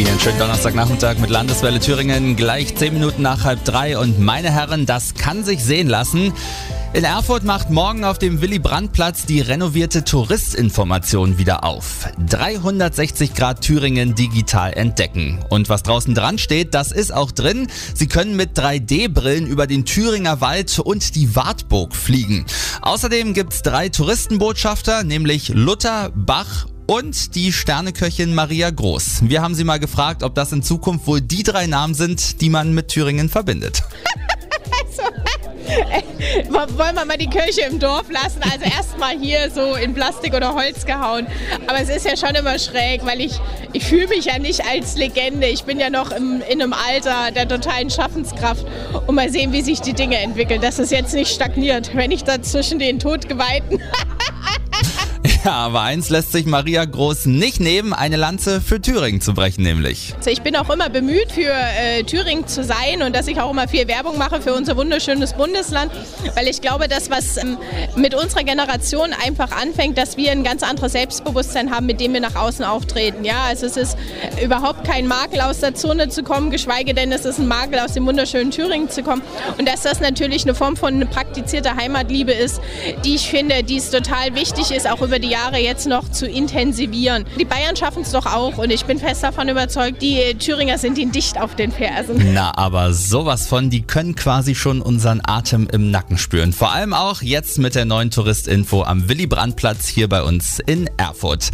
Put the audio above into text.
Ihnen schönen Donnerstagnachmittag mit Landeswelle Thüringen, gleich 10 Minuten nach halb drei. Und meine Herren, das kann sich sehen lassen. In Erfurt macht morgen auf dem Willy-Brandt-Platz die renovierte Touristinformation wieder auf. 360 Grad Thüringen digital entdecken. Und was draußen dran steht, das ist auch drin. Sie können mit 3D-Brillen über den Thüringer Wald und die Wartburg fliegen. Außerdem gibt's drei Touristenbotschafter, nämlich Luther, Bach und die Sterneköchin Maria Groß. Wir haben sie mal gefragt, ob das in Zukunft wohl die drei Namen sind, die man mit Thüringen verbindet. wollen wir mal die Kirche im Dorf lassen. Also erstmal hier so in Plastik oder Holz gehauen. Aber es ist ja schon immer schräg, weil ich, ich fühle mich ja nicht als Legende. Ich bin ja noch im, in einem Alter der totalen Schaffenskraft. Und mal sehen, wie sich die Dinge entwickeln, dass es jetzt nicht stagniert, wenn ich da zwischen den Todgeweihten Ja, aber eins lässt sich Maria Groß nicht nehmen, eine Lanze für Thüringen zu brechen nämlich. Also ich bin auch immer bemüht, für äh, Thüringen zu sein und dass ich auch immer viel Werbung mache für unser wunderschönes Bundesland, weil ich glaube, dass was ähm, mit unserer Generation einfach anfängt, dass wir ein ganz anderes Selbstbewusstsein haben, mit dem wir nach außen auftreten. Ja, also es ist überhaupt kein Makel aus der Zone zu kommen, geschweige denn es ist ein Makel aus dem wunderschönen Thüringen zu kommen und dass das natürlich eine Form von praktizierter Heimatliebe ist, die ich finde, die es total wichtig ist, auch über die Jahre jetzt noch zu intensivieren. Die Bayern schaffen es doch auch und ich bin fest davon überzeugt, die Thüringer sind ihnen dicht auf den Fersen. Na, aber sowas von, die können quasi schon unseren Atem im Nacken spüren. Vor allem auch jetzt mit der neuen Touristinfo am Willy Brandt Platz hier bei uns in Erfurt.